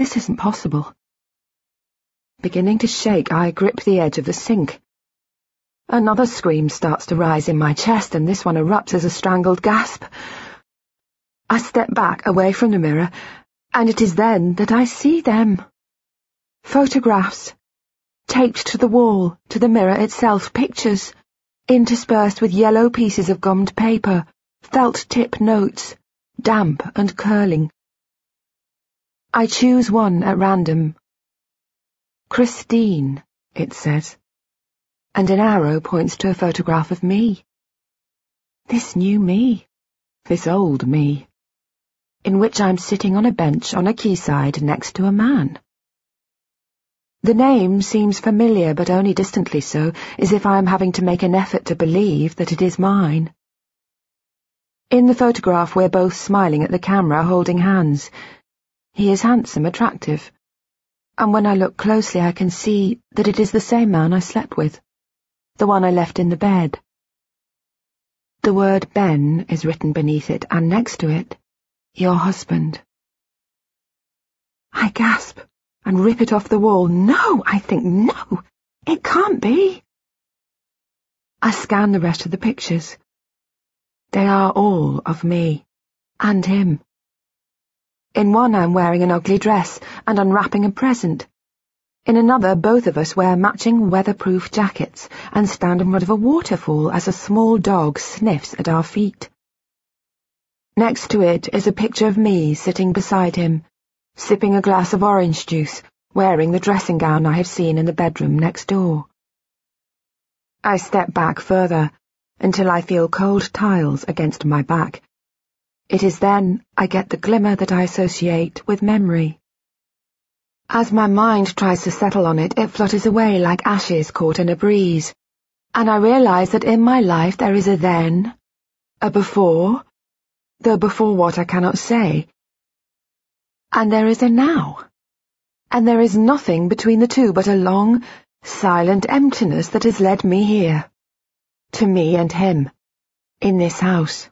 This isn't possible. Beginning to shake, I grip the edge of the sink. Another scream starts to rise in my chest, and this one erupts as a strangled gasp. I step back away from the mirror, and it is then that I see them. Photographs. Taped to the wall, to the mirror itself, pictures, interspersed with yellow pieces of gummed paper, felt tip notes, damp and curling. I choose one at random. Christine, it says, and an arrow points to a photograph of me. This new me, this old me, in which I'm sitting on a bench on a quayside next to a man. The name seems familiar, but only distantly so, as if I am having to make an effort to believe that it is mine. In the photograph we're both smiling at the camera, holding hands. He is handsome, attractive. And when I look closely I can see that it is the same man I slept with, the one I left in the bed. The word Ben is written beneath it, and next to it, your husband. I gasp and rip it off the wall. No, I think, no, it can't be. I scan the rest of the pictures. They are all of me, and him. In one I'm wearing an ugly dress and unwrapping a present. In another, both of us wear matching weatherproof jackets and stand in front of a waterfall as a small dog sniffs at our feet. Next to it is a picture of me sitting beside him, sipping a glass of orange juice, wearing the dressing gown I have seen in the bedroom next door. I step back further, until I feel cold tiles against my back. It is then I get the glimmer that I associate with memory. As my mind tries to settle on it, it flutters away like ashes caught in a breeze, and I realize that in my life there is a then, a before, though before what I cannot say, and there is a now. And there is nothing between the two but a long, silent emptiness that has led me here. To me and him. In this house.